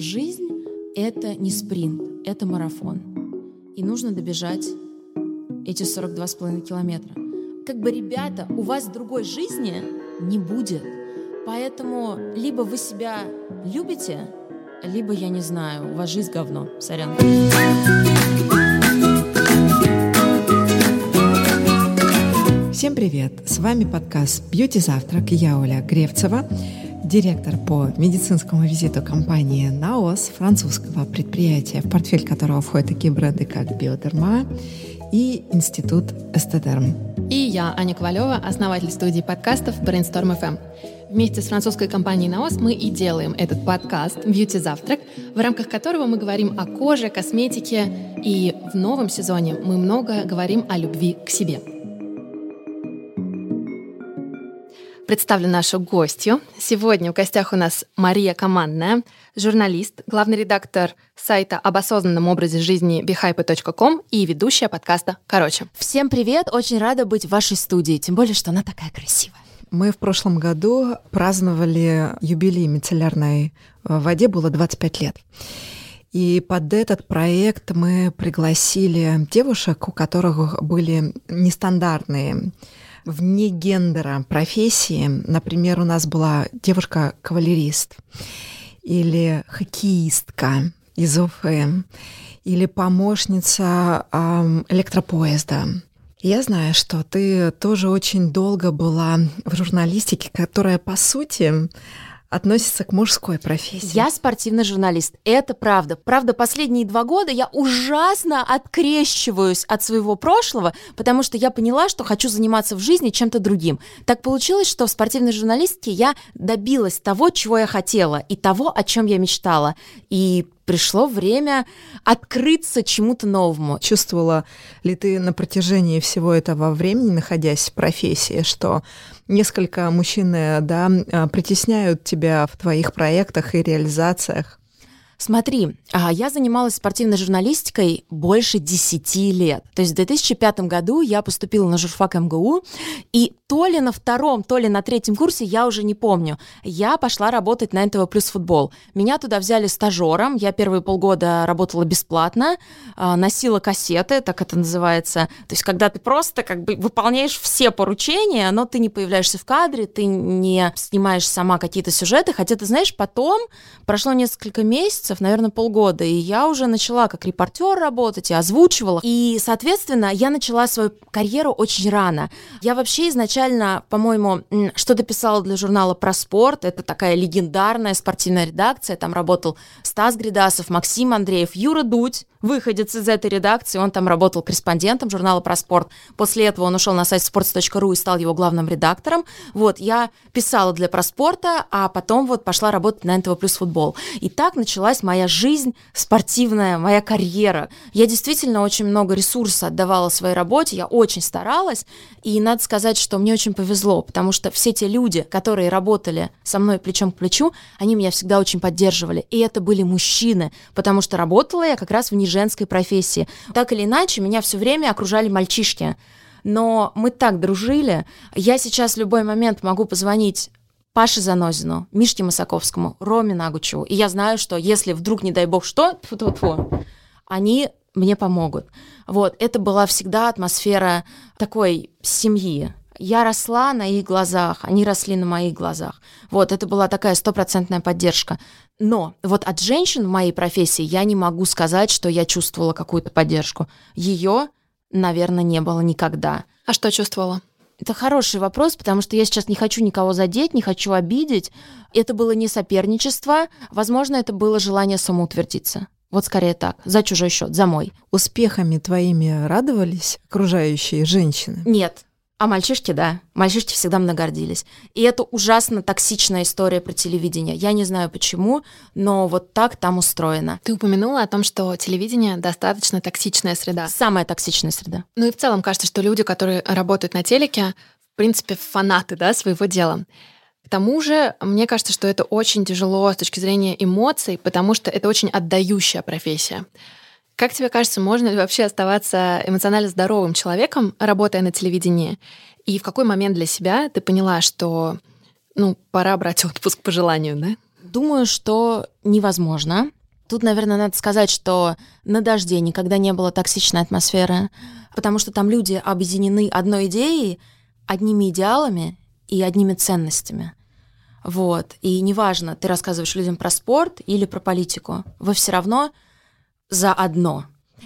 жизнь — это не спринт, это марафон. И нужно добежать эти 42,5 километра. Как бы, ребята, у вас другой жизни не будет. Поэтому либо вы себя любите, либо, я не знаю, у вас жизнь говно. Сорян. Всем привет! С вами подкаст «Бьюти Завтрак» я Оля Гревцева, директор по медицинскому визиту компании «Наос», французского предприятия, в портфель которого входят такие бренды, как «Биодерма» и Институт Эстедерм. И я, Аня Ковалева, основатель студии подкастов Brainstorm FM. Вместе с французской компанией «Наос» мы и делаем этот подкаст «Бьюти Завтрак», в рамках которого мы говорим о коже, косметике, и в новом сезоне мы много говорим о любви к себе – представлю нашу гостью. Сегодня в гостях у нас Мария Командная, журналист, главный редактор сайта об осознанном образе жизни behype.com и ведущая подкаста «Короче». Всем привет! Очень рада быть в вашей студии, тем более, что она такая красивая. Мы в прошлом году праздновали юбилей мицеллярной э, воде, было 25 лет. И под этот проект мы пригласили девушек, у которых были нестандартные вне гендера профессии. Например, у нас была девушка-кавалерист или хоккеистка из ОФМ или помощница э, электропоезда. Я знаю, что ты тоже очень долго была в журналистике, которая, по сути, относится к мужской профессии. Я спортивный журналист. Это правда. Правда, последние два года я ужасно открещиваюсь от своего прошлого, потому что я поняла, что хочу заниматься в жизни чем-то другим. Так получилось, что в спортивной журналистике я добилась того, чего я хотела, и того, о чем я мечтала. И пришло время открыться чему-то новому. Чувствовала ли ты на протяжении всего этого времени, находясь в профессии, что несколько мужчин да, а, притесняют тебя в твоих проектах и реализациях? Смотри, а, я занималась спортивной журналистикой больше 10 лет. То есть в 2005 году я поступила на журфак МГУ, и то ли на втором, то ли на третьем курсе, я уже не помню, я пошла работать на НТВ плюс футбол. Меня туда взяли стажером, я первые полгода работала бесплатно, а, носила кассеты, так это называется. То есть когда ты просто как бы выполняешь все поручения, но ты не появляешься в кадре, ты не снимаешь сама какие-то сюжеты, хотя ты знаешь, потом прошло несколько месяцев, наверное, полгода, и я уже начала как репортер работать и озвучивала. И, соответственно, я начала свою карьеру очень рано. Я вообще изначально, по-моему, что-то писала для журнала про спорт. Это такая легендарная спортивная редакция. Там работал Стас Гридасов, Максим Андреев, Юра Дудь, выходец из этой редакции. Он там работал корреспондентом журнала про спорт. После этого он ушел на сайт sports.ru и стал его главным редактором. Вот, я писала для проспорта, а потом вот пошла работать на НТВ плюс футбол. И так началась моя жизнь спортивная, моя карьера. Я действительно очень много ресурса отдавала своей работе, я очень старалась, и надо сказать, что мне очень повезло, потому что все те люди, которые работали со мной плечом к плечу, они меня всегда очень поддерживали. И это были мужчины, потому что работала я как раз в женской профессии. Так или иначе, меня все время окружали мальчишки. Но мы так дружили. Я сейчас в любой момент могу позвонить Паше Занозину, Мишке Масаковскому, Роме Нагучеву. И я знаю, что если вдруг, не дай бог, что, фу -фу -фу, они мне помогут. Вот, это была всегда атмосфера такой семьи. Я росла на их глазах, они росли на моих глазах. Вот, это была такая стопроцентная поддержка. Но вот от женщин в моей профессии я не могу сказать, что я чувствовала какую-то поддержку. Ее, наверное, не было никогда. А что чувствовала? Это хороший вопрос, потому что я сейчас не хочу никого задеть, не хочу обидеть. Это было не соперничество, возможно, это было желание самоутвердиться. Вот скорее так, за чужой счет, за мой. Успехами твоими радовались окружающие женщины? Нет, а мальчишки, да. Мальчишки всегда мной гордились. И это ужасно токсичная история про телевидение. Я не знаю почему, но вот так там устроено. Ты упомянула о том, что телевидение достаточно токсичная среда. Самая токсичная среда. Ну и в целом кажется, что люди, которые работают на телеке, в принципе, фанаты да, своего дела. К тому же, мне кажется, что это очень тяжело с точки зрения эмоций, потому что это очень отдающая профессия. Как тебе кажется, можно ли вообще оставаться эмоционально здоровым человеком, работая на телевидении? И в какой момент для себя ты поняла, что ну, пора брать отпуск по желанию, да? Думаю, что невозможно. Тут, наверное, надо сказать, что на дожде никогда не было токсичной атмосферы, потому что там люди объединены одной идеей, одними идеалами и одними ценностями. Вот. И неважно, ты рассказываешь людям про спорт или про политику, вы все равно за одно.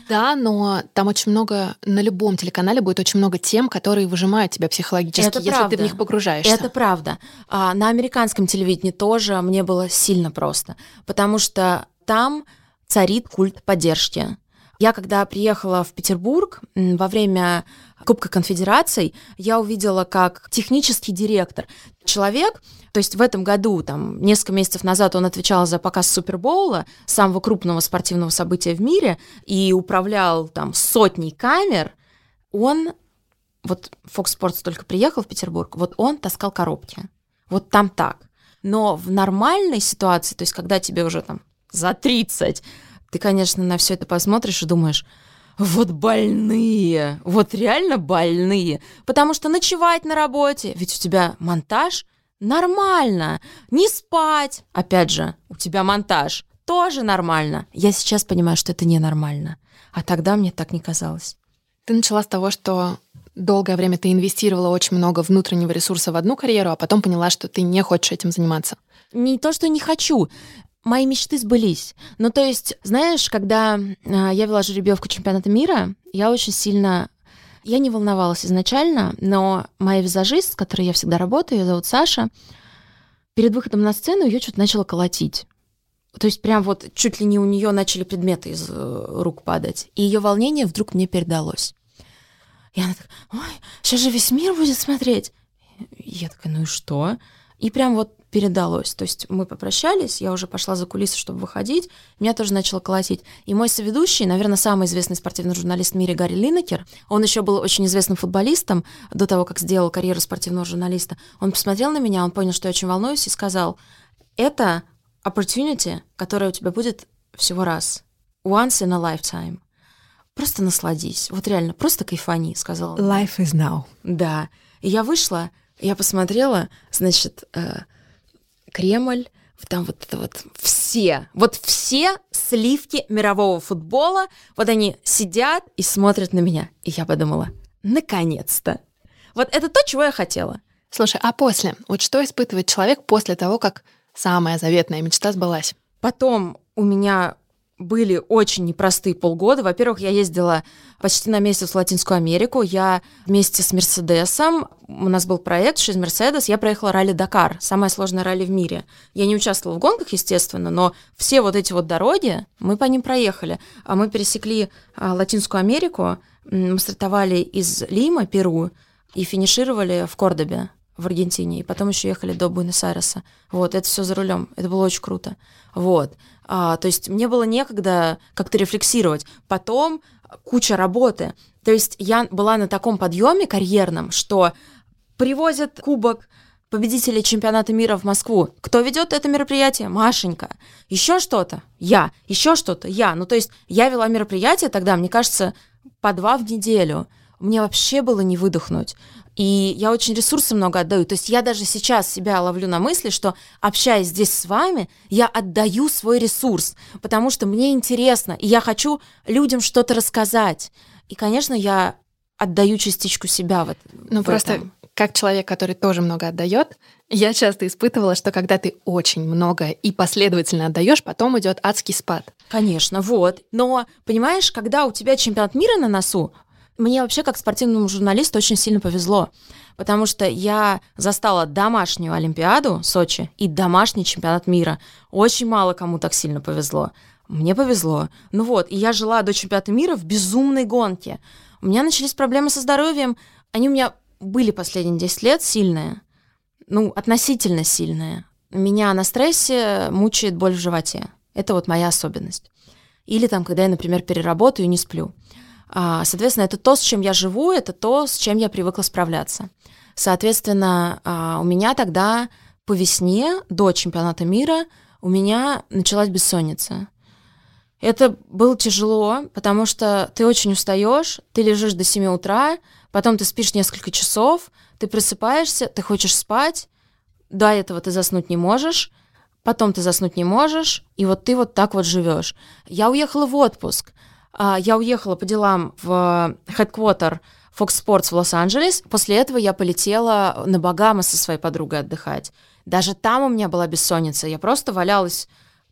Да, но там очень много, на любом телеканале будет очень много тем, которые выжимают тебя психологически, Это если правда. ты в них погружаешься. Это правда. А на американском телевидении тоже мне было сильно просто, потому что там царит культ поддержки. Я когда приехала в Петербург во время Кубка конфедераций, я увидела, как технический директор, человек, то есть в этом году, там, несколько месяцев назад он отвечал за показ Супербоула, самого крупного спортивного события в мире, и управлял там сотней камер, он, вот Fox Sports только приехал в Петербург, вот он таскал коробки. Вот там так. Но в нормальной ситуации, то есть когда тебе уже там за 30, ты, конечно, на все это посмотришь и думаешь, вот больные, вот реально больные. Потому что ночевать на работе, ведь у тебя монтаж нормально. Не спать, опять же, у тебя монтаж тоже нормально. Я сейчас понимаю, что это ненормально. А тогда мне так не казалось. Ты начала с того, что долгое время ты инвестировала очень много внутреннего ресурса в одну карьеру, а потом поняла, что ты не хочешь этим заниматься. Не то, что не хочу мои мечты сбылись. Ну, то есть, знаешь, когда э, я вела жеребьевку чемпионата мира, я очень сильно... Я не волновалась изначально, но моя визажист, с которой я всегда работаю, ее зовут Саша, перед выходом на сцену ее что-то начало колотить. То есть прям вот чуть ли не у нее начали предметы из э, рук падать. И ее волнение вдруг мне передалось. И она такая, ой, сейчас же весь мир будет смотреть. И я такая, ну и что? И прям вот передалось. То есть мы попрощались, я уже пошла за кулисы, чтобы выходить, меня тоже начало колотить. И мой соведущий, наверное, самый известный спортивный журналист в мире Гарри Линнекер, он еще был очень известным футболистом до того, как сделал карьеру спортивного журналиста. Он посмотрел на меня, он понял, что я очень волнуюсь, и сказал, это opportunity, которая у тебя будет всего раз. Once in a lifetime. Просто насладись. Вот реально, просто кайфани, сказал. Life is now. Да. И я вышла, я посмотрела, значит, э, Кремль, там вот это вот все, вот все сливки мирового футбола, вот они сидят и смотрят на меня. И я подумала, наконец-то. Вот это то, чего я хотела. Слушай, а после? Вот что испытывает человек после того, как самая заветная мечта сбылась? Потом у меня были очень непростые полгода. Во-первых, я ездила почти на месяц в Латинскую Америку. Я вместе с Мерседесом, у нас был проект через Мерседес, я проехала ралли Дакар, самое сложное ралли в мире. Я не участвовала в гонках, естественно, но все вот эти вот дороги, мы по ним проехали. А мы пересекли а, Латинскую Америку, мы стартовали из Лима, Перу, и финишировали в Кордобе в Аргентине, и потом еще ехали до Буэнос-Айреса. Вот, это все за рулем. Это было очень круто. Вот. А, то есть мне было некогда как-то рефлексировать. Потом куча работы. То есть я была на таком подъеме карьерном, что привозят кубок победителя чемпионата мира в Москву. Кто ведет это мероприятие? Машенька. Еще что-то? Я. Еще что-то? Я. Ну, то есть я вела мероприятие тогда, мне кажется, по два в неделю. Мне вообще было не выдохнуть. И я очень ресурсы много отдаю. То есть я даже сейчас себя ловлю на мысли, что общаясь здесь с вами, я отдаю свой ресурс, потому что мне интересно, и я хочу людям что-то рассказать. И, конечно, я отдаю частичку себя вот. Ну в просто этом. как человек, который тоже много отдает, я часто испытывала, что когда ты очень много и последовательно отдаешь, потом идет адский спад. Конечно, вот. Но понимаешь, когда у тебя чемпионат мира на носу, мне вообще как спортивному журналисту очень сильно повезло, потому что я застала домашнюю Олимпиаду Сочи и домашний чемпионат мира. Очень мало кому так сильно повезло. Мне повезло. Ну вот, и я жила до чемпионата мира в безумной гонке. У меня начались проблемы со здоровьем. Они у меня были последние 10 лет сильные. Ну, относительно сильные. Меня на стрессе мучает боль в животе. Это вот моя особенность. Или там, когда я, например, переработаю и не сплю. А, соответственно, это то, с чем я живу, это то, с чем я привыкла справляться. Соответственно, а, у меня тогда по весне до чемпионата мира у меня началась бессонница. Это было тяжело, потому что ты очень устаешь, ты лежишь до 7 утра, потом ты спишь несколько часов, ты просыпаешься, ты хочешь спать, до этого ты заснуть не можешь, потом ты заснуть не можешь, и вот ты вот так вот живешь. Я уехала в отпуск, я уехала по делам в headquarter Fox Sports в Лос-Анджелес. После этого я полетела на Багамы со своей подругой отдыхать. Даже там у меня была бессонница. Я просто валялась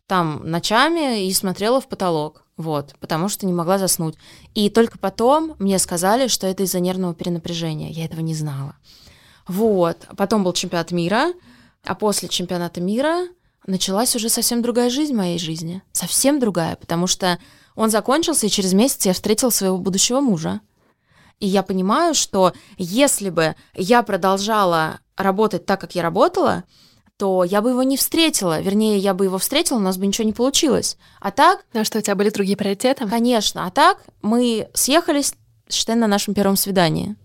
там ночами и смотрела в потолок, вот, потому что не могла заснуть. И только потом мне сказали, что это из-за нервного перенапряжения. Я этого не знала. Вот. Потом был чемпионат мира, а после чемпионата мира началась уже совсем другая жизнь моей жизни. Совсем другая, потому что он закончился, и через месяц я встретила своего будущего мужа. И я понимаю, что если бы я продолжала работать так, как я работала, то я бы его не встретила. Вернее, я бы его встретила, у нас бы ничего не получилось. А так... А что, у тебя были другие приоритеты? Конечно. А так мы съехались, считай, на нашем первом свидании.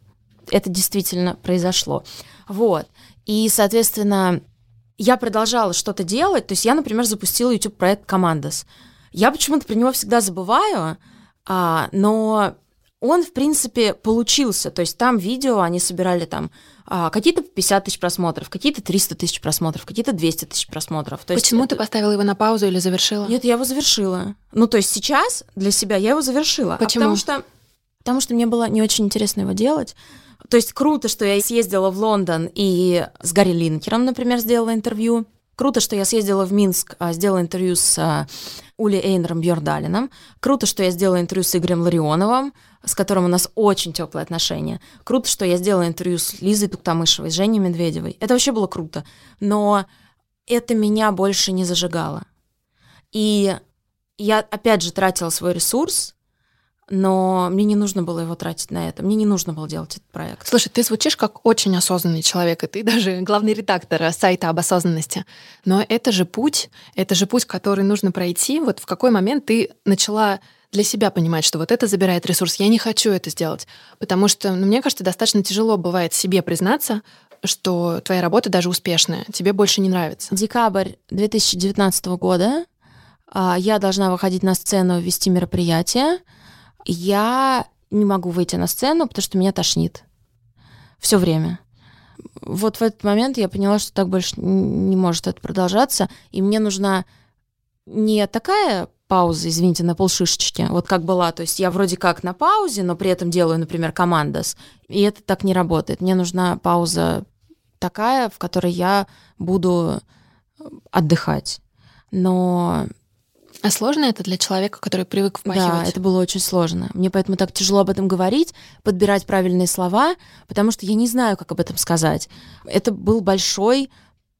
Это действительно произошло. Вот. И, соответственно, я продолжала что-то делать. То есть я, например, запустила YouTube-проект «Командос». Я почему-то про него всегда забываю, а, но он, в принципе, получился. То есть там видео они собирали там а, какие-то 50 тысяч просмотров, какие-то 300 тысяч просмотров, какие-то 200 тысяч просмотров. То Почему есть, ты поставила его на паузу или завершила? Нет, я его завершила. Ну, то есть сейчас для себя я его завершила. А Почему? А потому что, потому что мне было не очень интересно его делать. То есть круто, что я съездила в Лондон и с Гарри Линкером, например, сделала интервью. Круто, что я съездила в Минск, а, сделала интервью с а, Ули Эйнером Бьордалином. Круто, что я сделала интервью с Игорем Ларионовым, с которым у нас очень теплые отношения. Круто, что я сделала интервью с Лизой Туктамышевой, с Женей Медведевой. Это вообще было круто. Но это меня больше не зажигало. И я, опять же, тратила свой ресурс но мне не нужно было его тратить на это, мне не нужно было делать этот проект. Слушай, ты звучишь как очень осознанный человек, и ты даже главный редактор сайта об осознанности. Но это же путь, это же путь, который нужно пройти. Вот в какой момент ты начала для себя понимать, что вот это забирает ресурс, я не хочу это сделать. Потому что, ну, мне кажется, достаточно тяжело бывает себе признаться, что твоя работа даже успешная, тебе больше не нравится. Декабрь 2019 года а, я должна выходить на сцену, вести мероприятие, я не могу выйти на сцену, потому что меня тошнит. Все время. Вот в этот момент я поняла, что так больше не может это продолжаться, и мне нужна не такая пауза, извините, на полшишечки, вот как была. То есть я вроде как на паузе, но при этом делаю, например, командос, и это так не работает. Мне нужна пауза такая, в которой я буду отдыхать. Но а сложно это для человека, который привык впахивать? Да, это было очень сложно. Мне поэтому так тяжело об этом говорить, подбирать правильные слова, потому что я не знаю, как об этом сказать. Это был большой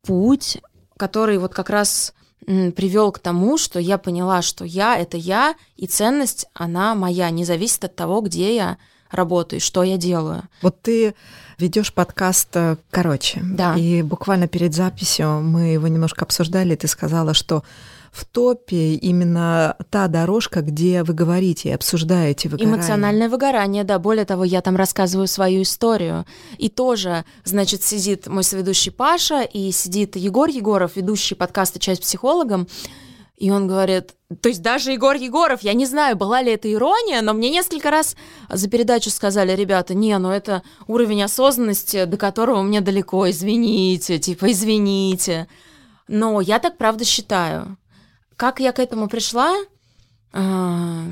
путь, который вот как раз привел к тому, что я поняла, что я — это я, и ценность, она моя, не зависит от того, где я работаю, что я делаю. Вот ты ведешь подкаст э, короче. Да. И буквально перед записью мы его немножко обсуждали, и ты сказала, что в топе именно та дорожка, где вы говорите и обсуждаете выгорание. Эмоциональное выгорание, да. Более того, я там рассказываю свою историю. И тоже, значит, сидит мой соведущий Паша, и сидит Егор Егоров, ведущий подкаста «Часть психологом», и он говорит, то есть даже Егор Егоров, я не знаю, была ли это ирония, но мне несколько раз за передачу сказали, ребята, не, ну это уровень осознанности, до которого мне далеко, извините, типа, извините. Но я так правда считаю. Как я к этому пришла, а,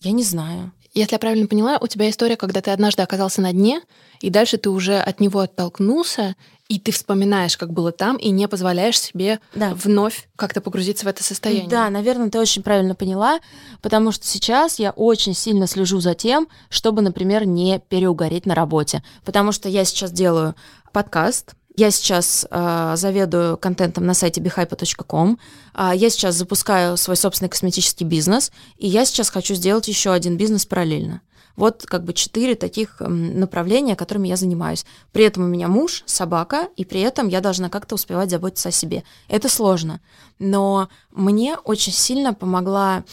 я не знаю. Если я правильно поняла, у тебя история, когда ты однажды оказался на дне, и дальше ты уже от него оттолкнулся, и ты вспоминаешь, как было там, и не позволяешь себе да. вновь как-то погрузиться в это состояние. Да, наверное, ты очень правильно поняла, потому что сейчас я очень сильно слежу за тем, чтобы, например, не переугореть на работе. Потому что я сейчас делаю подкаст, я сейчас э, заведую контентом на сайте behype.com. Э, я сейчас запускаю свой собственный косметический бизнес, и я сейчас хочу сделать еще один бизнес параллельно. Вот как бы четыре таких направления, которыми я занимаюсь. При этом у меня муж, собака, и при этом я должна как-то успевать заботиться о себе. Это сложно. Но мне очень сильно помогла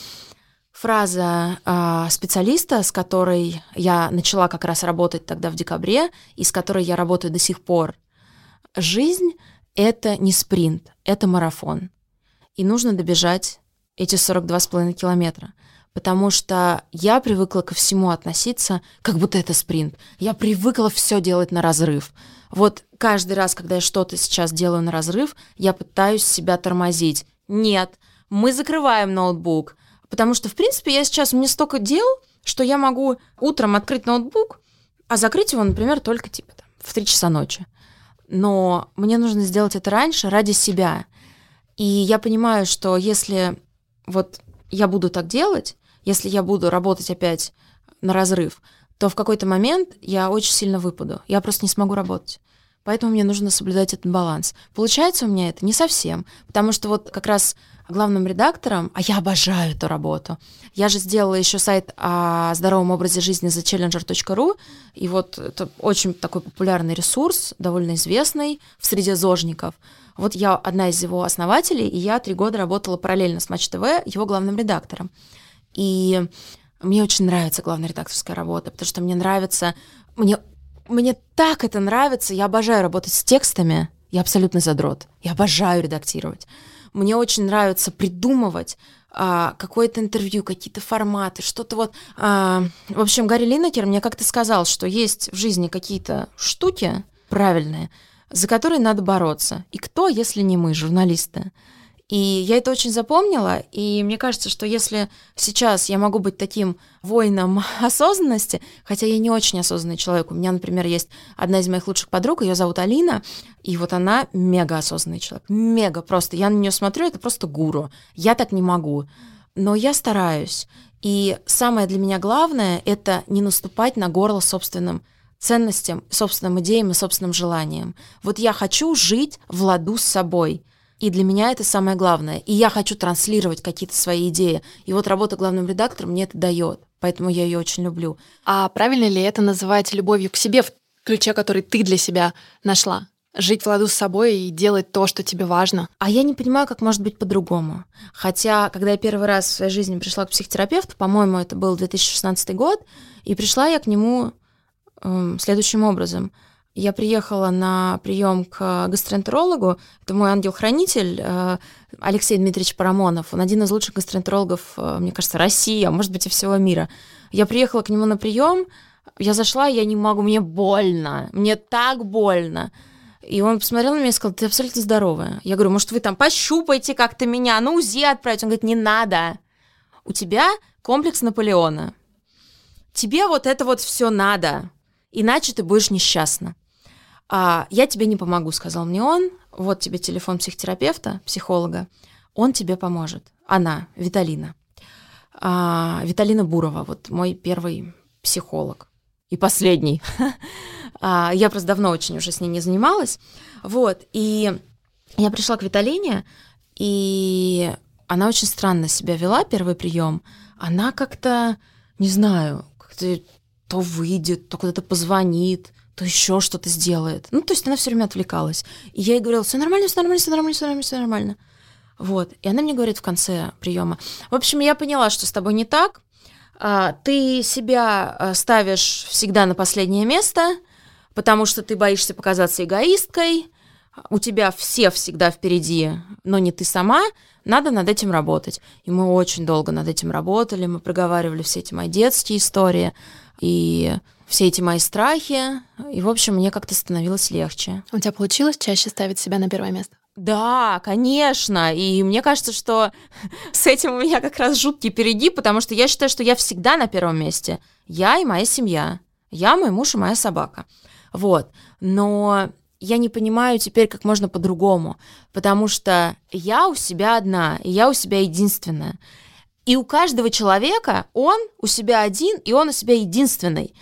фраза э, специалиста, с которой я начала как раз работать тогда в декабре, и с которой я работаю до сих пор – Жизнь — это не спринт, это марафон. И нужно добежать эти 42,5 километра. Потому что я привыкла ко всему относиться, как будто это спринт. Я привыкла все делать на разрыв. Вот каждый раз, когда я что-то сейчас делаю на разрыв, я пытаюсь себя тормозить. Нет, мы закрываем ноутбук, потому что, в принципе, я сейчас, мне столько дел, что я могу утром открыть ноутбук, а закрыть его, например, только типа там, в 3 часа ночи. Но мне нужно сделать это раньше ради себя. И я понимаю, что если вот я буду так делать, если я буду работать опять на разрыв, то в какой-то момент я очень сильно выпаду. Я просто не смогу работать. Поэтому мне нужно соблюдать этот баланс. Получается у меня это не совсем, потому что вот как раз главным редактором, а я обожаю эту работу. Я же сделала еще сайт о здоровом образе жизни за challenger.ru, и вот это очень такой популярный ресурс, довольно известный в среде зожников. Вот я одна из его основателей, и я три года работала параллельно с Матч ТВ его главным редактором. И мне очень нравится главная редакторская работа, потому что мне нравится, мне, мне так это нравится, я обожаю работать с текстами, я абсолютно задрот, я обожаю редактировать. Мне очень нравится придумывать а, какое-то интервью, какие-то форматы, что-то вот. А, в общем, Гарри Линнекер мне как-то сказал, что есть в жизни какие-то штуки правильные, за которые надо бороться. И кто, если не мы, журналисты? И я это очень запомнила, и мне кажется, что если сейчас я могу быть таким воином осознанности, хотя я не очень осознанный человек, у меня, например, есть одна из моих лучших подруг, ее зовут Алина, и вот она мега осознанный человек, мега просто. Я на нее смотрю, это просто гуру. Я так не могу, но я стараюсь. И самое для меня главное — это не наступать на горло собственным ценностям, собственным идеям и собственным желаниям. Вот я хочу жить в ладу с собой — и для меня это самое главное. И я хочу транслировать какие-то свои идеи. И вот работа главным редактором мне это дает. Поэтому я ее очень люблю. А правильно ли это называть любовью к себе в ключе, который ты для себя нашла? Жить в ладу с собой и делать то, что тебе важно. А я не понимаю, как может быть по-другому. Хотя, когда я первый раз в своей жизни пришла к психотерапевту, по-моему, это был 2016 год, и пришла я к нему э, следующим образом – я приехала на прием к гастроэнтерологу. Это мой ангел-хранитель э, Алексей Дмитриевич Парамонов. Он один из лучших гастроэнтерологов, э, мне кажется, России, а может быть и всего мира. Я приехала к нему на прием, я зашла, я не могу, мне больно, мне так больно. И он посмотрел на меня и сказал, ты абсолютно здоровая. Я говорю, может, вы там пощупаете как-то меня, на УЗИ отправить? Он говорит, не надо. У тебя комплекс Наполеона. Тебе вот это вот все надо, иначе ты будешь несчастна. А, «Я тебе не помогу», — сказал мне он. «Вот тебе телефон психотерапевта, психолога. Он тебе поможет». Она, Виталина. А, Виталина Бурова, вот мой первый психолог. И последний. а, я просто давно очень уже с ней не занималась. Вот, и я пришла к Виталине, и она очень странно себя вела, первый прием. Она как-то, не знаю, как-то то выйдет, то куда-то позвонит, то еще что-то сделает. Ну, то есть она все время отвлекалась. И я ей говорила, все нормально, все нормально, все нормально, все нормально, все нормально. Вот. И она мне говорит в конце приема. В общем, я поняла, что с тобой не так. А, ты себя а, ставишь всегда на последнее место, потому что ты боишься показаться эгоисткой. У тебя все всегда впереди, но не ты сама. Надо над этим работать. И мы очень долго над этим работали. Мы проговаривали все эти мои детские истории. И все эти мои страхи. И, в общем, мне как-то становилось легче. У тебя получилось чаще ставить себя на первое место? Да, конечно. И мне кажется, что с этим у меня как раз жуткий перегиб, потому что я считаю, что я всегда на первом месте. Я и моя семья. Я, мой муж и моя собака. Вот. Но я не понимаю теперь, как можно по-другому, потому что я у себя одна, и я у себя единственная. И у каждого человека он у себя один, и он у себя единственный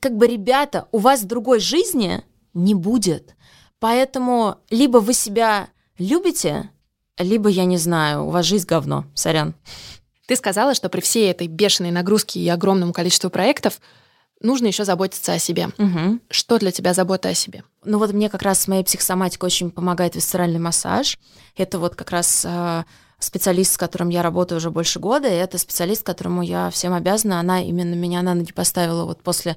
как бы, ребята, у вас другой жизни не будет. Поэтому либо вы себя любите, либо, я не знаю, у вас жизнь говно. Сорян. Ты сказала, что при всей этой бешеной нагрузке и огромному количеству проектов нужно еще заботиться о себе. Угу. Что для тебя забота о себе? Ну вот мне как раз с моей психосоматикой очень помогает висцеральный массаж. Это вот как раз э, специалист, с которым я работаю уже больше года, и это специалист, которому я всем обязана. Она именно меня на ноги поставила вот после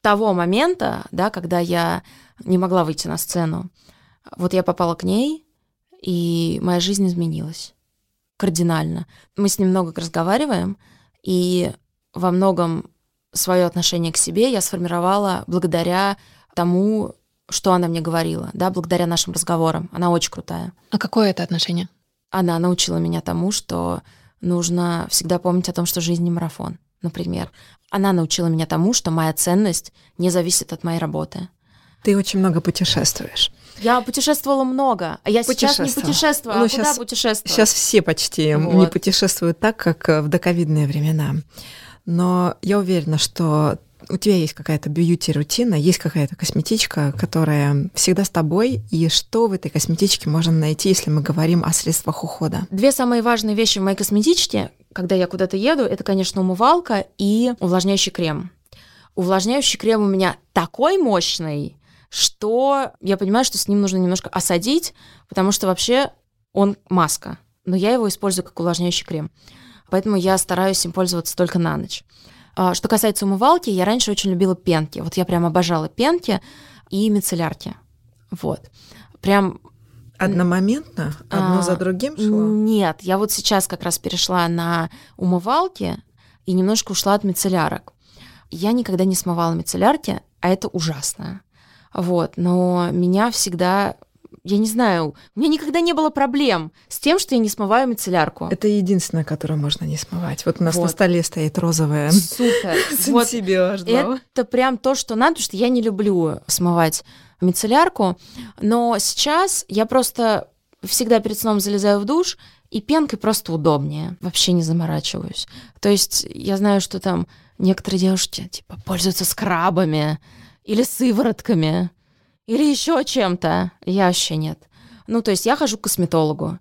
того момента, да, когда я не могла выйти на сцену, вот я попала к ней, и моя жизнь изменилась кардинально. Мы с ним много разговариваем, и во многом свое отношение к себе я сформировала благодаря тому, что она мне говорила, да, благодаря нашим разговорам. Она очень крутая. А какое это отношение? Она научила меня тому, что нужно всегда помнить о том, что жизнь не марафон, например. Она научила меня тому, что моя ценность не зависит от моей работы. Ты очень много путешествуешь. Я путешествовала много, а я сейчас не путешествую. Ну, а сейчас, куда путешествую? Сейчас все почти вот. не путешествуют так, как в доковидные времена. Но я уверена, что у тебя есть какая-то бьюти-рутина, есть какая-то косметичка, которая всегда с тобой, и что в этой косметичке можно найти, если мы говорим о средствах ухода? Две самые важные вещи в моей косметичке, когда я куда-то еду, это, конечно, умывалка и увлажняющий крем. Увлажняющий крем у меня такой мощный, что я понимаю, что с ним нужно немножко осадить, потому что вообще он маска, но я его использую как увлажняющий крем. Поэтому я стараюсь им пользоваться только на ночь. А, что касается умывалки, я раньше очень любила пенки. Вот я прям обожала пенки и мицеллярки. Вот. Прям Одномоментно? Одно а, за другим шло? Нет, я вот сейчас как раз перешла на умывалки и немножко ушла от мицеллярок. Я никогда не смывала мицеллярки, а это ужасно. Вот, но меня всегда я не знаю, у меня никогда не было проблем с тем, что я не смываю мицеллярку. Это единственное, которое можно не смывать. Вот у нас вот. на столе стоит розовая. Супер. Вот это прям то, что надо, потому что я не люблю смывать мицеллярку. Но сейчас я просто всегда перед сном залезаю в душ, и пенкой просто удобнее. Вообще не заморачиваюсь. То есть я знаю, что там некоторые девушки типа пользуются скрабами или сыворотками или еще чем-то. Я вообще нет. Ну, то есть я хожу к косметологу.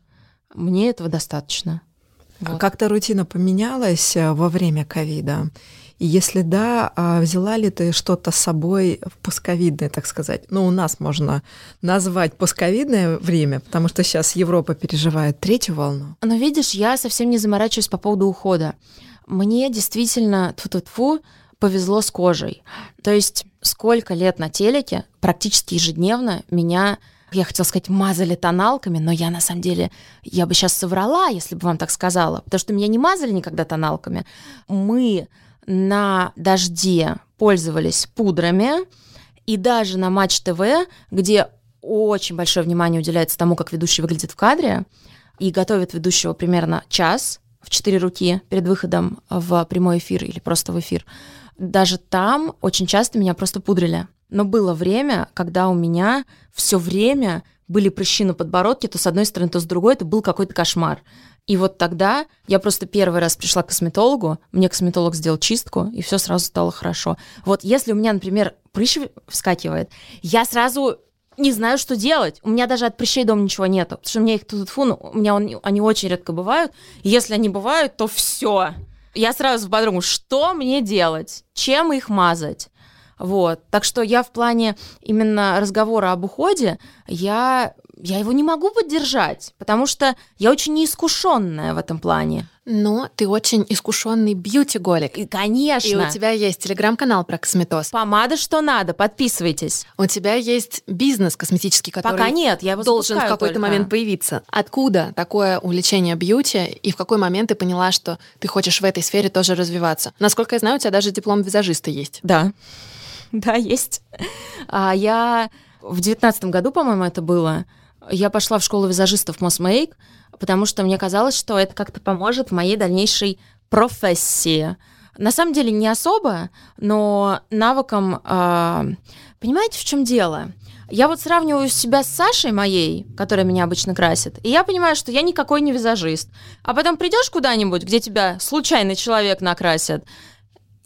Мне этого достаточно. А вот. Как-то рутина поменялась э, во время ковида? И если да, а взяла ли ты что-то с собой в пусковидное, так сказать? Ну, у нас можно назвать пусковидное время, потому что сейчас Европа переживает третью волну. Но видишь, я совсем не заморачиваюсь по поводу ухода. Мне действительно, тьфу-тьфу, повезло с кожей. То есть сколько лет на телеке практически ежедневно меня я хотела сказать, мазали тоналками, но я на самом деле, я бы сейчас соврала, если бы вам так сказала, потому что меня не мазали никогда тоналками. Мы на дожде пользовались пудрами, и даже на Матч ТВ, где очень большое внимание уделяется тому, как ведущий выглядит в кадре, и готовит ведущего примерно час в четыре руки перед выходом в прямой эфир или просто в эфир, даже там очень часто меня просто пудрили. Но было время, когда у меня все время были прыщи на подбородке, то с одной стороны, то с другой, это был какой-то кошмар. И вот тогда я просто первый раз пришла к косметологу, мне косметолог сделал чистку, и все сразу стало хорошо. Вот если у меня, например, прыщ вскакивает, я сразу не знаю, что делать. У меня даже от прыщей дома ничего нету, потому что у меня их тут фу, ну, у меня он, они очень редко бывают. И если они бывают, то все я сразу подумала, что мне делать, чем их мазать. Вот. Так что я в плане именно разговора об уходе, я, я его не могу поддержать, потому что я очень неискушенная в этом плане. Но ты очень искушенный бьюти-голик. И, конечно. И у тебя есть телеграм-канал про косметоз. Помада что надо, подписывайтесь. У тебя есть бизнес косметический, который Пока нет, я его должен в какой-то только. момент появиться. Откуда такое увлечение бьюти и в какой момент ты поняла, что ты хочешь в этой сфере тоже развиваться? Насколько я знаю, у тебя даже диплом визажиста есть. Да, да, есть. А я в девятнадцатом году, по-моему, это было, я пошла в школу визажистов Мосмейк, потому что мне казалось, что это как-то поможет в моей дальнейшей профессии. На самом деле не особо, но навыком... Э, понимаете, в чем дело? Я вот сравниваю себя с Сашей моей, которая меня обычно красит, и я понимаю, что я никакой не визажист. А потом придешь куда-нибудь, где тебя случайный человек накрасит,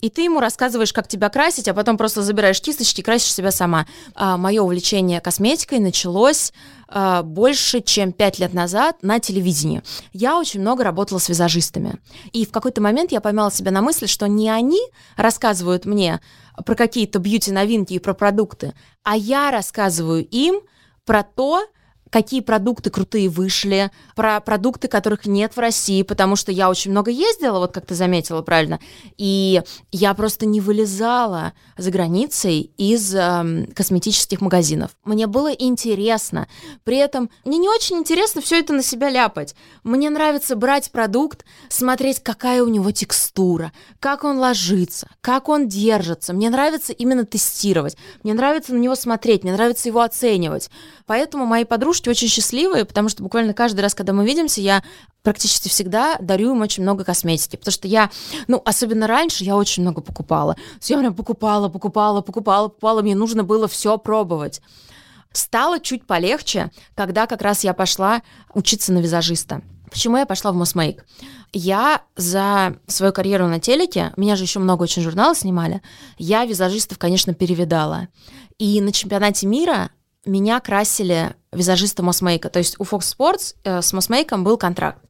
и ты ему рассказываешь, как тебя красить, а потом просто забираешь кисточки и красишь себя сама. А, мое увлечение косметикой началось а, больше, чем пять лет назад на телевидении. Я очень много работала с визажистами. И в какой-то момент я поймала себя на мысли, что не они рассказывают мне про какие-то бьюти-новинки и про продукты, а я рассказываю им про то, какие продукты крутые вышли, про продукты, которых нет в России, потому что я очень много ездила, вот как ты заметила правильно, и я просто не вылезала за границей из э, косметических магазинов. Мне было интересно. При этом мне не очень интересно все это на себя ляпать. Мне нравится брать продукт, смотреть, какая у него текстура, как он ложится, как он держится. Мне нравится именно тестировать. Мне нравится на него смотреть, мне нравится его оценивать. Поэтому мои подружки очень счастливые, потому что буквально каждый раз, когда мы видимся, я практически всегда дарю им очень много косметики, потому что я, ну, особенно раньше, я очень много покупала. Я прям покупала, покупала, покупала, покупала, мне нужно было все пробовать. Стало чуть полегче, когда как раз я пошла учиться на визажиста. Почему я пошла в Мосмейк? Я за свою карьеру на телеке, меня же еще много очень журналов снимали, я визажистов, конечно, перевидала. И на чемпионате мира меня красили визажисты Мосмейка. То есть у Fox Sports э, с Мосмейком был контракт.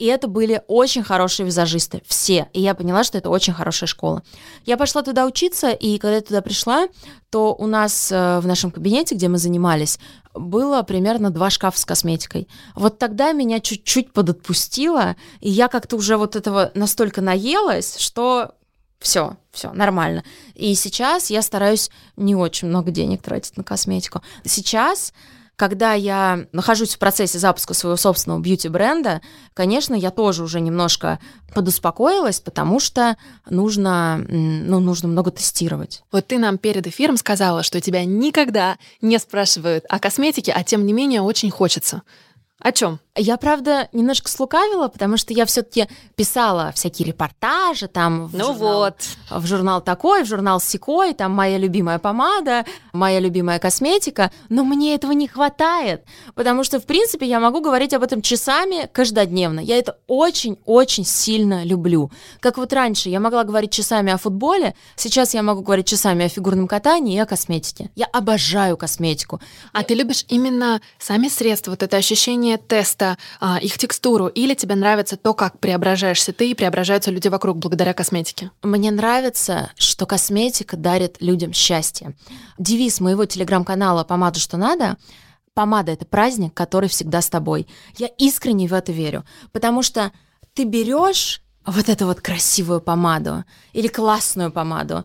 И это были очень хорошие визажисты, все. И я поняла, что это очень хорошая школа. Я пошла туда учиться, и когда я туда пришла, то у нас э, в нашем кабинете, где мы занимались, было примерно два шкафа с косметикой. Вот тогда меня чуть-чуть подотпустило, и я как-то уже вот этого настолько наелась, что все, все, нормально. И сейчас я стараюсь не очень много денег тратить на косметику. Сейчас когда я нахожусь в процессе запуска своего собственного бьюти-бренда, конечно, я тоже уже немножко подуспокоилась, потому что нужно, ну, нужно много тестировать. Вот ты нам перед эфиром сказала, что тебя никогда не спрашивают о косметике, а тем не менее очень хочется. О чем? Я, правда, немножко слукавила, потому что я все-таки писала всякие репортажи там. В ну журнал, вот. В журнал такой, в журнал секой, там моя любимая помада, моя любимая косметика, но мне этого не хватает, потому что, в принципе, я могу говорить об этом часами каждодневно. Я это очень-очень сильно люблю. Как вот раньше я могла говорить часами о футболе, сейчас я могу говорить часами о фигурном катании и о косметике. Я обожаю косметику. А ты любишь именно сами средства, вот это ощущение теста, просто а, их текстуру, или тебе нравится то, как преображаешься ты и преображаются люди вокруг благодаря косметике? Мне нравится, что косметика дарит людям счастье. Девиз моего телеграм-канала «Помада, что надо» Помада — это праздник, который всегда с тобой. Я искренне в это верю, потому что ты берешь вот эту вот красивую помаду или классную помаду,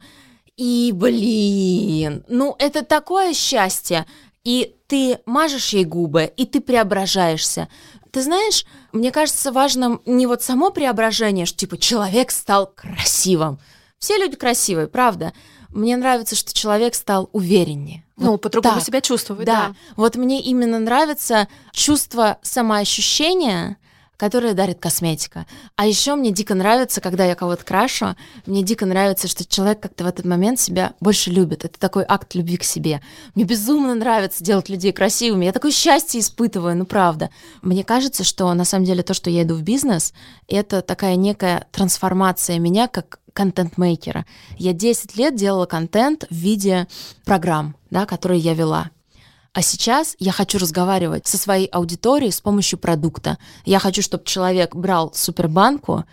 и, блин, ну это такое счастье и ты мажешь ей губы, и ты преображаешься. Ты знаешь, мне кажется важным не вот само преображение, что типа человек стал красивым. Все люди красивые, правда. Мне нравится, что человек стал увереннее. Ну, вот по-другому себя чувствовать, да. да. Вот мне именно нравится чувство самоощущения, которые дарит косметика. А еще мне дико нравится, когда я кого-то крашу, мне дико нравится, что человек как-то в этот момент себя больше любит. Это такой акт любви к себе. Мне безумно нравится делать людей красивыми. Я такое счастье испытываю, ну правда. Мне кажется, что на самом деле то, что я иду в бизнес, это такая некая трансформация меня как контент-мейкера. Я 10 лет делала контент в виде программ, да, которые я вела. А сейчас я хочу разговаривать со своей аудиторией с помощью продукта. Я хочу, чтобы человек брал супербанку,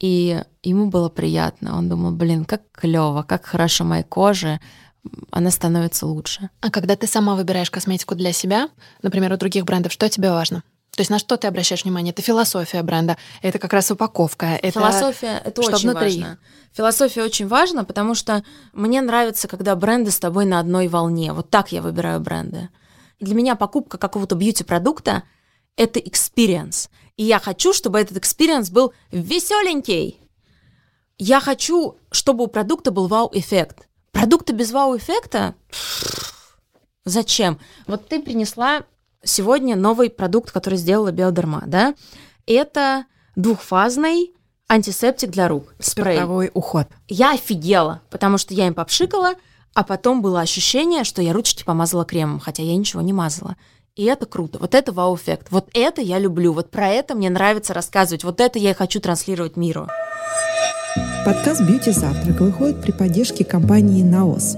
и ему было приятно. Он думал, блин, как клево, как хорошо моей коже, она становится лучше. А когда ты сама выбираешь косметику для себя, например, у других брендов, что тебе важно? То есть на что ты обращаешь внимание? Это философия бренда, это как раз упаковка. Это философия это что очень внутри? важно. Философия очень важна, потому что мне нравится, когда бренды с тобой на одной волне. Вот так я выбираю бренды. Для меня покупка какого-то бьюти-продукта — это experience. И я хочу, чтобы этот experience был веселенький. Я хочу, чтобы у продукта был вау-эффект. Продукты без вау-эффекта? Зачем? Вот ты принесла сегодня новый продукт, который сделала Биодерма, да? Это двухфазный антисептик для рук. Спрей. Спиртовой уход. Я офигела, потому что я им попшикала — а потом было ощущение, что я ручки помазала кремом, хотя я ничего не мазала. И это круто. Вот это вау-эффект. Вот это я люблю. Вот про это мне нравится рассказывать. Вот это я и хочу транслировать миру. Подкаст «Бьюти Завтрак» выходит при поддержке компании «Наос».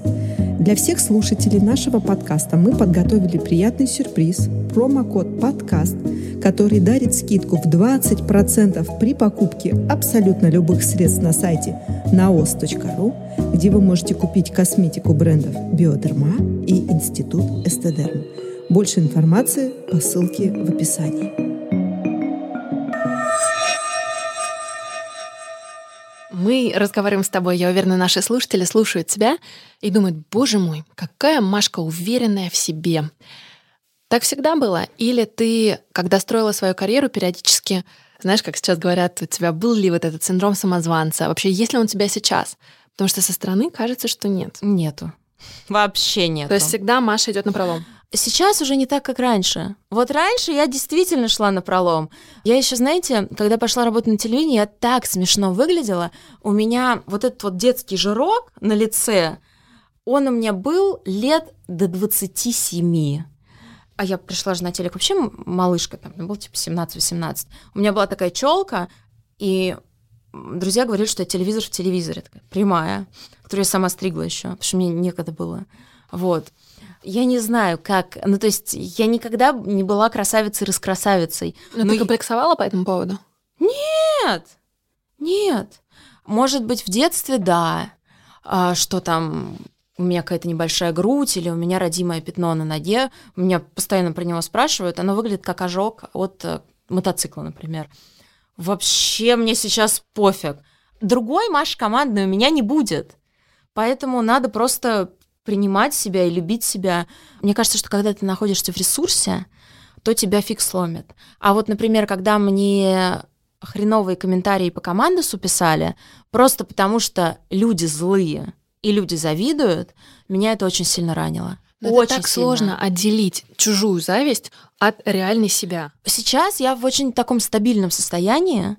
Для всех слушателей нашего подкаста мы подготовили приятный сюрприз – промокод «Подкаст», который дарит скидку в 20% при покупке абсолютно любых средств на сайте naos.ru, где вы можете купить косметику брендов «Биодерма» и «Институт Эстедерм». Больше информации по ссылке в описании. Мы разговариваем с тобой, я уверена, наши слушатели слушают тебя и думают, боже мой, какая Машка уверенная в себе. Так всегда было? Или ты, когда строила свою карьеру, периодически, знаешь, как сейчас говорят, у тебя был ли вот этот синдром самозванца? Вообще, есть ли он у тебя сейчас? Потому что со стороны кажется, что нет. Нету. Вообще нет. То есть всегда Маша идет на пролом. Сейчас уже не так, как раньше. Вот раньше я действительно шла на пролом. Я еще, знаете, когда пошла работать на телевидении, я так смешно выглядела. У меня вот этот вот детский жирок на лице, он у меня был лет до 27. А я пришла же на телек вообще малышка, там, мне было типа 17-18. У меня была такая челка, и друзья говорили, что я телевизор в телевизоре, такая прямая, которую я сама стригла еще, потому что мне некогда было. Вот. Я не знаю, как... Ну, то есть я никогда не была красавицей-раскрасавицей. Но, но ты комплексовала по этому поводу? Нет! Нет. Может быть, в детстве, да. А, что там у меня какая-то небольшая грудь или у меня родимое пятно на ноге. Меня постоянно про него спрашивают. Оно выглядит как ожог от э, мотоцикла, например. Вообще мне сейчас пофиг. Другой Маши командной у меня не будет. Поэтому надо просто принимать себя и любить себя. Мне кажется, что когда ты находишься в ресурсе, то тебя фиг сломит. А вот, например, когда мне хреновые комментарии по командосу писали, просто потому что люди злые и люди завидуют, меня это очень сильно ранило. Но очень это так сильно. сложно отделить чужую зависть от реальной себя. Сейчас я в очень таком стабильном состоянии.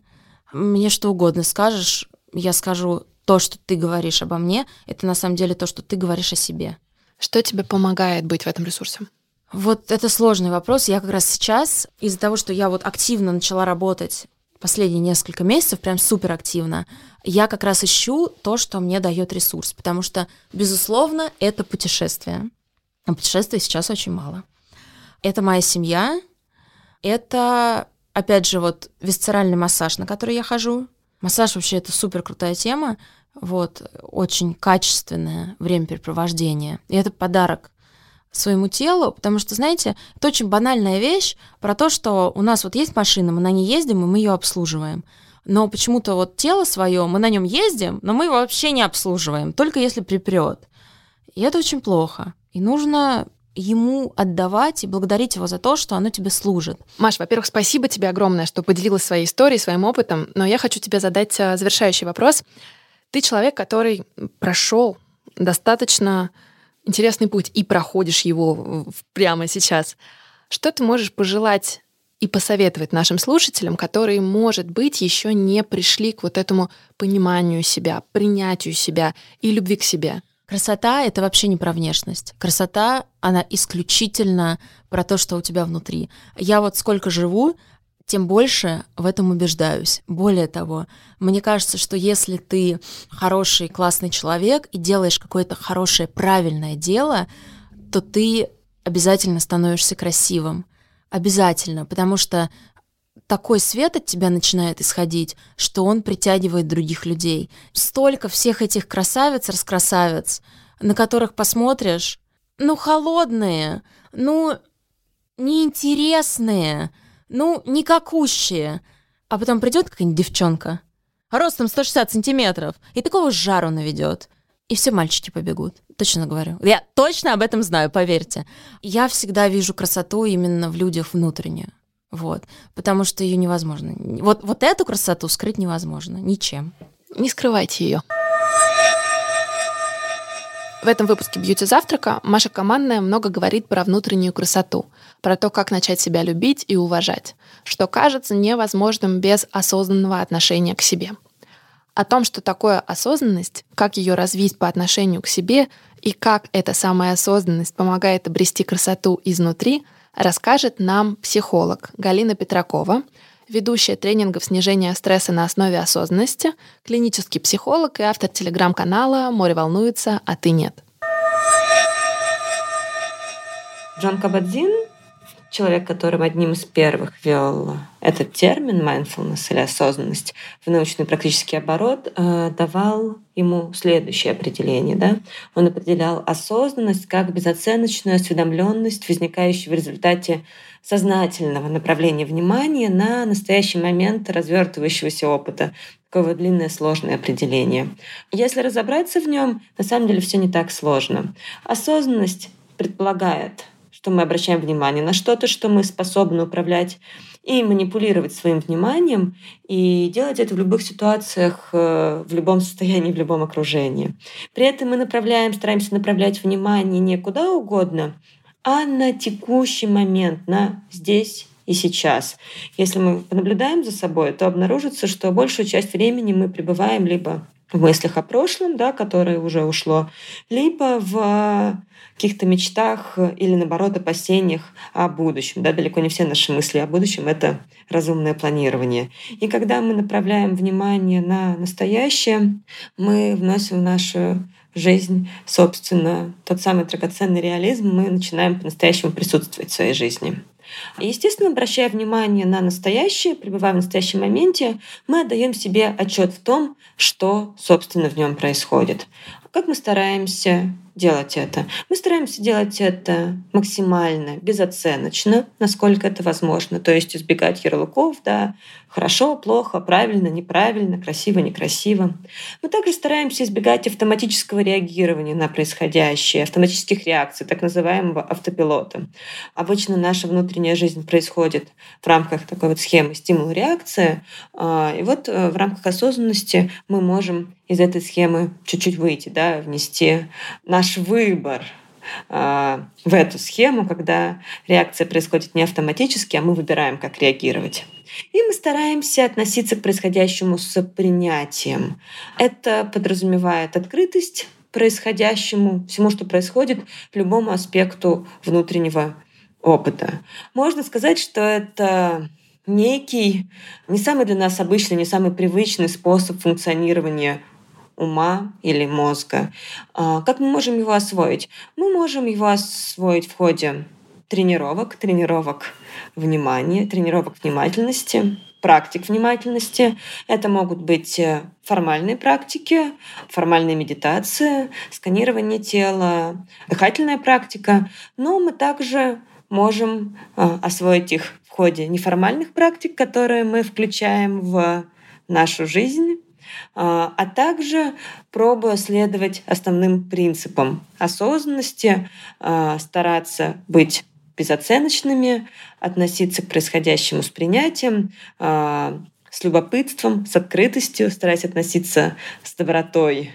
Мне что угодно скажешь, я скажу, то, что ты говоришь обо мне, это на самом деле то, что ты говоришь о себе. Что тебе помогает быть в этом ресурсе? Вот это сложный вопрос. Я как раз сейчас, из-за того, что я вот активно начала работать последние несколько месяцев, прям супер активно, я как раз ищу то, что мне дает ресурс, потому что, безусловно, это путешествие. А путешествий сейчас очень мало. Это моя семья, это, опять же, вот висцеральный массаж, на который я хожу, Массаж вообще это супер крутая тема, вот, очень качественное времяпрепровождение. И это подарок своему телу, потому что, знаете, это очень банальная вещь про то, что у нас вот есть машина, мы на ней ездим, и мы ее обслуживаем. Но почему-то вот тело свое, мы на нем ездим, но мы его вообще не обслуживаем, только если припрет. И это очень плохо. И нужно ему отдавать и благодарить его за то, что оно тебе служит. Маш, во-первых, спасибо тебе огромное, что поделилась своей историей, своим опытом, но я хочу тебе задать э, завершающий вопрос. Ты человек, который прошел достаточно интересный путь и проходишь его прямо сейчас. Что ты можешь пожелать и посоветовать нашим слушателям, которые, может быть, еще не пришли к вот этому пониманию себя, принятию себя и любви к себе? Красота — это вообще не про внешность. Красота, она исключительно про то, что у тебя внутри. Я вот сколько живу, тем больше в этом убеждаюсь. Более того, мне кажется, что если ты хороший, классный человек и делаешь какое-то хорошее, правильное дело, то ты обязательно становишься красивым. Обязательно, потому что такой свет от тебя начинает исходить, что он притягивает других людей. Столько всех этих красавиц, раскрасавиц, на которых посмотришь, ну, холодные, ну, неинтересные, ну, никакущие. А потом придет какая-нибудь девчонка, ростом 160 сантиметров, и такого жару наведет. И все мальчики побегут. Точно говорю. Я точно об этом знаю, поверьте. Я всегда вижу красоту именно в людях внутреннюю. Вот. Потому что ее невозможно. Вот, вот эту красоту скрыть невозможно ничем. Не скрывайте ее. В этом выпуске «Бьюти завтрака» Маша Командная много говорит про внутреннюю красоту, про то, как начать себя любить и уважать, что кажется невозможным без осознанного отношения к себе. О том, что такое осознанность, как ее развить по отношению к себе и как эта самая осознанность помогает обрести красоту изнутри – расскажет нам психолог Галина Петракова, ведущая тренингов снижения стресса на основе осознанности, клинический психолог и автор телеграм-канала «Море волнуется, а ты нет». Джон Кабадзин человек, которым одним из первых ввел этот термин mindfulness или осознанность в научный практический оборот, э, давал ему следующее определение. Да? Он определял осознанность как безоценочную осведомленность, возникающую в результате сознательного направления внимания на настоящий момент развертывающегося опыта. Такое длинное сложное определение. Если разобраться в нем, на самом деле все не так сложно. Осознанность предполагает, что мы обращаем внимание на что-то, что мы способны управлять и манипулировать своим вниманием, и делать это в любых ситуациях, э, в любом состоянии, в любом окружении. При этом мы направляем, стараемся направлять внимание не куда угодно, а на текущий момент, на здесь и сейчас. Если мы понаблюдаем за собой, то обнаружится, что большую часть времени мы пребываем либо в мыслях о прошлом, да, которое уже ушло, либо в каких-то мечтах или, наоборот, опасениях о будущем. Да, далеко не все наши мысли о будущем — это разумное планирование. И когда мы направляем внимание на настоящее, мы вносим в нашу жизнь, собственно, тот самый драгоценный реализм, мы начинаем по-настоящему присутствовать в своей жизни. Естественно, обращая внимание на настоящее, пребывая в настоящем моменте, мы отдаем себе отчет в том, что, собственно, в нем происходит. Как мы стараемся делать это? Мы стараемся делать это максимально безоценочно, насколько это возможно, то есть избегать ярлыков, да, хорошо, плохо, правильно, неправильно, красиво, некрасиво. Мы также стараемся избегать автоматического реагирования на происходящее, автоматических реакций, так называемого автопилота. Обычно наша внутренняя жизнь происходит в рамках такой вот схемы стимул-реакция, а, и вот э, в рамках осознанности мы можем из этой схемы чуть-чуть выйти, да, внести наш выбор а, в эту схему, когда реакция происходит не автоматически, а мы выбираем, как реагировать. И мы стараемся относиться к происходящему с принятием. Это подразумевает открытость происходящему, всему, что происходит, любому аспекту внутреннего опыта. Можно сказать, что это некий, не самый для нас обычный, не самый привычный способ функционирования ума или мозга. А, как мы можем его освоить? Мы можем его освоить в ходе тренировок, тренировок внимания, тренировок внимательности, практик внимательности. Это могут быть э, формальные практики, формальная медитация, сканирование тела, дыхательная практика. Но мы также можем э, освоить их в ходе неформальных практик, которые мы включаем в нашу жизнь а, а также пробуя следовать основным принципам осознанности, а, стараться быть безоценочными, относиться к происходящему с принятием, а, с любопытством, с открытостью, стараясь относиться с добротой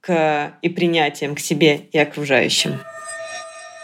к, и принятием к себе и окружающим.